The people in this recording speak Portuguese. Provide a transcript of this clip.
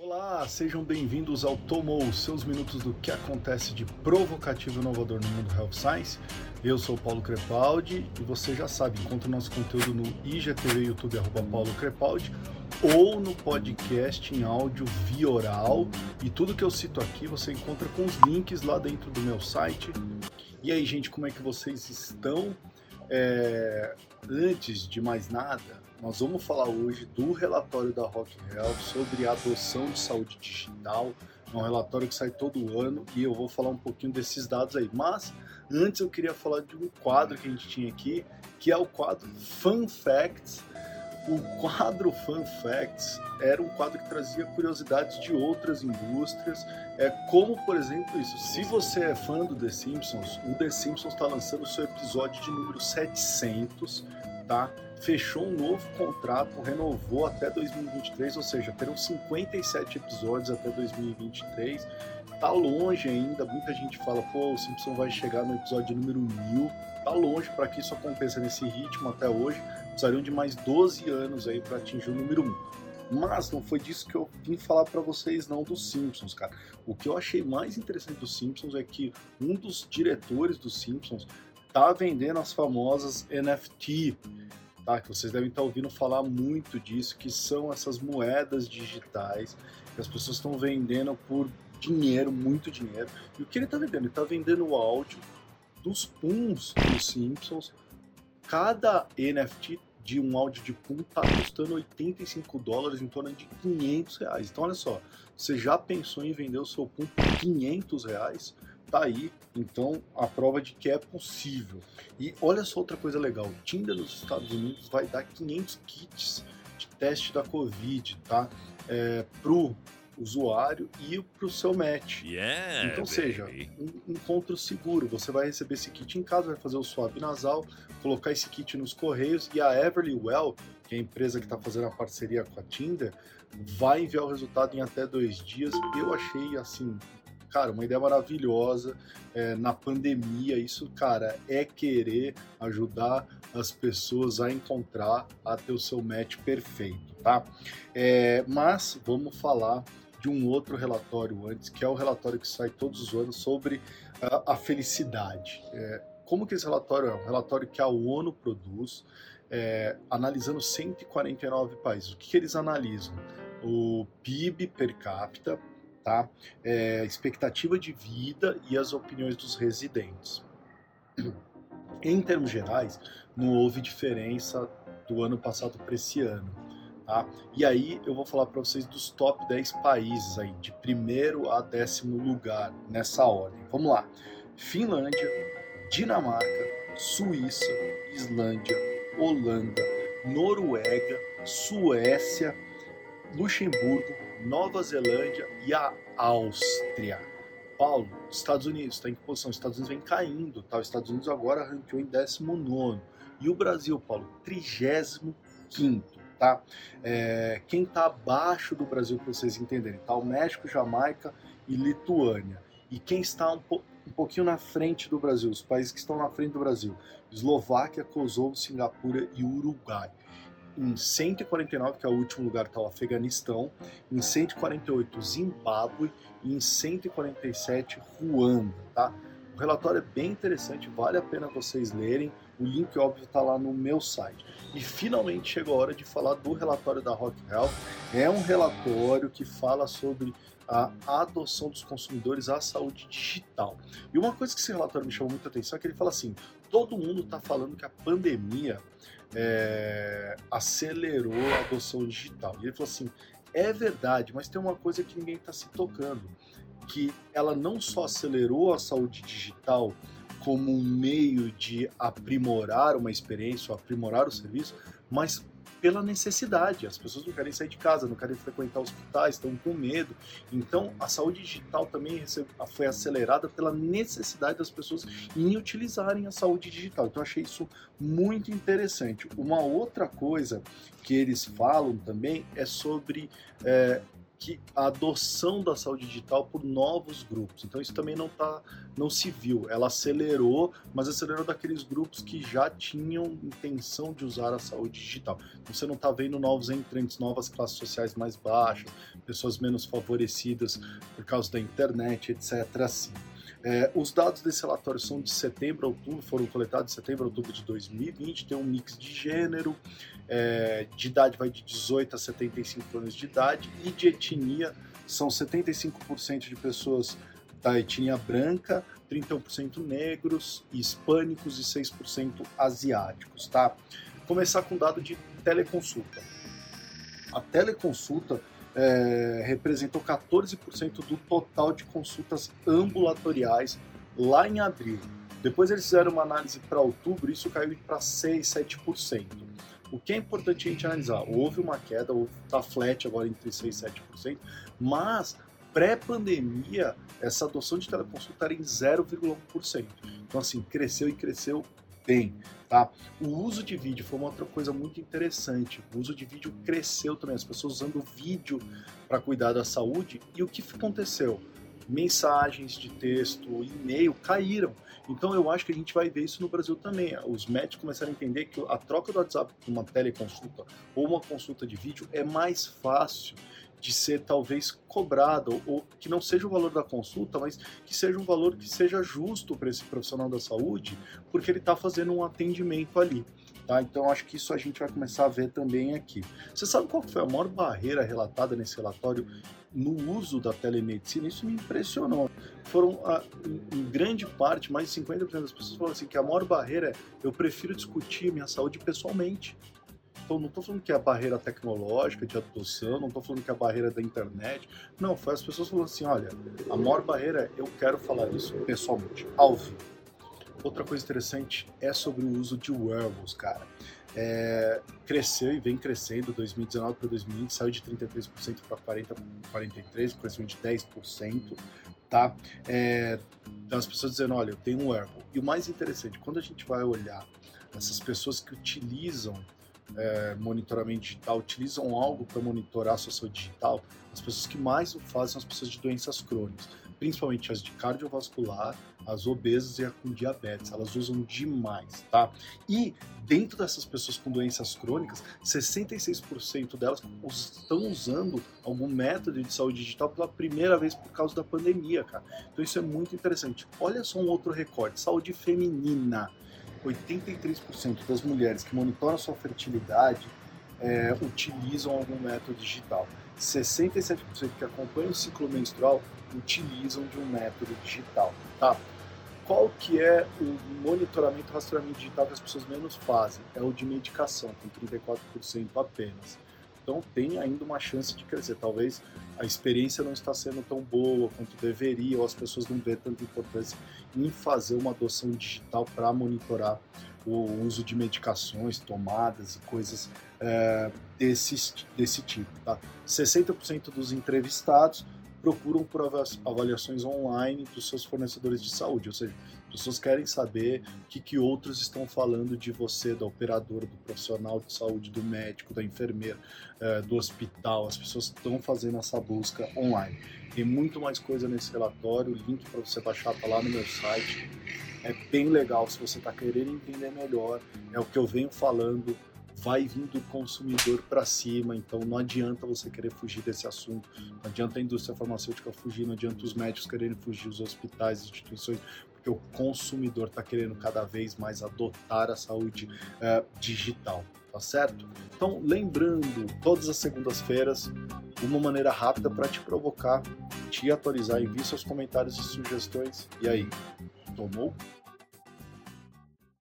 Olá, sejam bem-vindos ao Tomou, seus minutos do que acontece de provocativo e inovador no mundo Health Science. Eu sou Paulo Crepaldi e você já sabe, encontra o nosso conteúdo no IGTV YouTube, arroba Paulo Crepaldi, ou no podcast em áudio via oral. E tudo que eu cito aqui você encontra com os links lá dentro do meu site. E aí, gente, como é que vocês estão? É... Antes de mais nada, nós vamos falar hoje do relatório da Rock sobre a adoção de saúde digital. É um relatório que sai todo ano e eu vou falar um pouquinho desses dados aí. Mas antes eu queria falar de um quadro que a gente tinha aqui, que é o quadro Fun Facts. O quadro Fun Facts era um quadro que trazia curiosidades de outras indústrias, é como por exemplo isso. Se você é fã do The Simpsons, o The Simpsons está lançando o seu episódio de número 700, fechou um novo contrato, renovou até 2023, ou seja, terão 57 episódios até 2023. Tá longe ainda, muita gente fala, pô, o Simpson vai chegar no episódio número 1000. Tá longe para que isso aconteça nesse ritmo até hoje. Precisariam de mais 12 anos aí para atingir o número 1. Mas não foi disso que eu vim falar para vocês não dos Simpsons, cara. O que eu achei mais interessante dos Simpsons é que um dos diretores dos Simpsons tá vendendo as famosas NFT, tá? Que vocês devem estar ouvindo falar muito disso, que são essas moedas digitais que as pessoas estão vendendo por dinheiro, muito dinheiro. E o que ele está vendendo? Ele está vendendo o áudio dos puns dos Simpsons. Cada NFT de um áudio de pum está custando 85 dólares, em torno de 500 reais. Então, olha só, você já pensou em vender o seu pum por 500 reais? Tá aí, então, a prova de que é possível. E olha só outra coisa legal, o Tinder nos Estados Unidos vai dar 500 kits de teste da Covid, tá? É, pro usuário e para o seu match. Yeah, então, baby. seja, um encontro seguro. Você vai receber esse kit em casa, vai fazer o swab nasal, colocar esse kit nos correios e a Everly Well, que é a empresa que está fazendo a parceria com a Tinder, vai enviar o resultado em até dois dias. Eu achei assim cara, uma ideia maravilhosa é, na pandemia. Isso, cara, é querer ajudar as pessoas a encontrar, a ter o seu match perfeito, tá? É, mas vamos falar de um outro relatório antes, que é o relatório que sai todos os anos sobre a, a felicidade. É, como que esse relatório é? Um relatório que a ONU produz, é, analisando 149 países. O que, que eles analisam? O PIB per capita, tá? É, expectativa de vida e as opiniões dos residentes. Em termos gerais, não houve diferença do ano passado para esse ano. Tá? E aí eu vou falar para vocês dos top 10 países aí, de primeiro a décimo lugar, nessa ordem. Vamos lá. Finlândia, Dinamarca, Suíça, Islândia, Holanda, Noruega, Suécia, Luxemburgo, Nova Zelândia e a Áustria. Paulo, Estados Unidos, está em que posição? Estados Unidos vem caindo, tá? Os Estados Unidos agora ranqueou em 19. E o Brasil, Paulo, 35, tá? É, quem está abaixo do Brasil, para vocês entenderem, tá? O México, Jamaica e Lituânia. E quem está um, po um pouquinho na frente do Brasil, os países que estão na frente do Brasil, Eslováquia, Kosovo, Singapura e Uruguai em 149, que é o último lugar, está o Afeganistão, em 148, Zimbábue e em 147, Ruanda, tá? O relatório é bem interessante, vale a pena vocês lerem. O link, óbvio, está lá no meu site. E finalmente chegou a hora de falar do relatório da Rock Health. É um relatório que fala sobre a adoção dos consumidores à saúde digital. E uma coisa que esse relatório me chamou muita atenção é que ele fala assim: todo mundo está falando que a pandemia é, acelerou a adoção digital. E ele falou assim: é verdade, mas tem uma coisa que ninguém está se tocando, que ela não só acelerou a saúde digital como um meio de aprimorar uma experiência, aprimorar o serviço, mas pela necessidade. As pessoas não querem sair de casa, não querem frequentar hospitais, estão com medo. Então, a saúde digital também foi acelerada pela necessidade das pessoas em utilizarem a saúde digital. Então, achei isso muito interessante. Uma outra coisa que eles falam também é sobre é, que a adoção da saúde digital por novos grupos. Então isso também não tá, não se viu. Ela acelerou, mas acelerou daqueles grupos que já tinham intenção de usar a saúde digital. Então, você não está vendo novos entrantes, novas classes sociais mais baixas, pessoas menos favorecidas por causa da internet, etc. Assim. É, os dados desse relatório são de setembro a outubro, foram coletados de setembro a outubro de 2020, tem um mix de gênero, é, de idade vai de 18 a 75 anos de idade, e de etnia são 75% de pessoas da etnia branca, 31% negros, hispânicos e 6% asiáticos, tá? Começar com o dado de teleconsulta. A teleconsulta é, representou 14% do total de consultas ambulatoriais lá em abril. Depois eles fizeram uma análise para outubro, isso caiu para 6, 7%. O que é importante a gente analisar? Houve uma queda, está flat agora entre 6 e 7%, mas pré-pandemia essa adoção de teleconsulta era em 0,1%. Então assim, cresceu e cresceu bem. Tá? O uso de vídeo foi uma outra coisa muito interessante. O uso de vídeo cresceu também, as pessoas usando vídeo para cuidar da saúde. E o que aconteceu? Mensagens de texto, e-mail caíram. Então eu acho que a gente vai ver isso no Brasil também. Os médicos começaram a entender que a troca do WhatsApp por uma teleconsulta ou uma consulta de vídeo é mais fácil de ser talvez cobrado, ou que não seja o valor da consulta, mas que seja um valor que seja justo para esse profissional da saúde, porque ele está fazendo um atendimento ali. Tá? Então acho que isso a gente vai começar a ver também aqui. Você sabe qual foi a maior barreira relatada nesse relatório no uso da telemedicina? Isso me impressionou. Foram, em grande parte, mais de 50% das pessoas falaram assim que a maior barreira é eu prefiro discutir minha saúde pessoalmente. Então, não estou falando que é a barreira tecnológica de adoção, não estou falando que é a barreira da internet. Não, foi as pessoas falando assim: olha, a maior barreira é eu quero falar isso pessoalmente, ao vivo. Outra coisa interessante é sobre o uso de wearables, cara. É, cresceu e vem crescendo 2019 para 2020, saiu de 33% para 40, 43%, crescimento de 10%, tá? É, então as pessoas dizendo, olha, eu tenho um wearable. E o mais interessante, quando a gente vai olhar essas pessoas que utilizam é, monitoramento digital utilizam algo para monitorar a sua saúde digital, as pessoas que mais o fazem são as pessoas de doenças crônicas, principalmente as de cardiovascular, as obesas e a com diabetes. Elas usam demais, tá? E dentro dessas pessoas com doenças crônicas, 66% delas estão usando algum método de saúde digital pela primeira vez por causa da pandemia, cara. Então isso é muito interessante. Olha só um outro recorde: saúde feminina 83% das mulheres que monitoram sua fertilidade é, utilizam algum método digital. 67% que acompanham o ciclo menstrual utilizam de um método digital. Tá? Qual que é o monitoramento rastreamento digital que as pessoas menos fazem? É o de medicação, com 34% apenas. Então tem ainda uma chance de crescer. Talvez a experiência não está sendo tão boa quanto deveria, ou as pessoas não vêem tanta importância em fazer uma adoção digital para monitorar o uso de medicações, tomadas e coisas é, desse, desse tipo. Tá? 60% dos entrevistados procuram por avaliações online dos seus fornecedores de saúde, ou seja, pessoas querem saber o que, que outros estão falando de você, da operadora, do profissional de saúde, do médico, da enfermeira, é, do hospital. As pessoas estão fazendo essa busca online. Tem muito mais coisa nesse relatório, o link para você baixar está lá no meu site. É bem legal se você está querendo entender melhor. É o que eu venho falando vai vindo o consumidor para cima, então não adianta você querer fugir desse assunto, não adianta a indústria farmacêutica fugir, não adianta os médicos quererem fugir, os hospitais, instituições, porque o consumidor está querendo cada vez mais adotar a saúde é, digital, tá certo? Então, lembrando, todas as segundas-feiras, uma maneira rápida para te provocar, te atualizar, envie seus comentários e sugestões. E aí, tomou?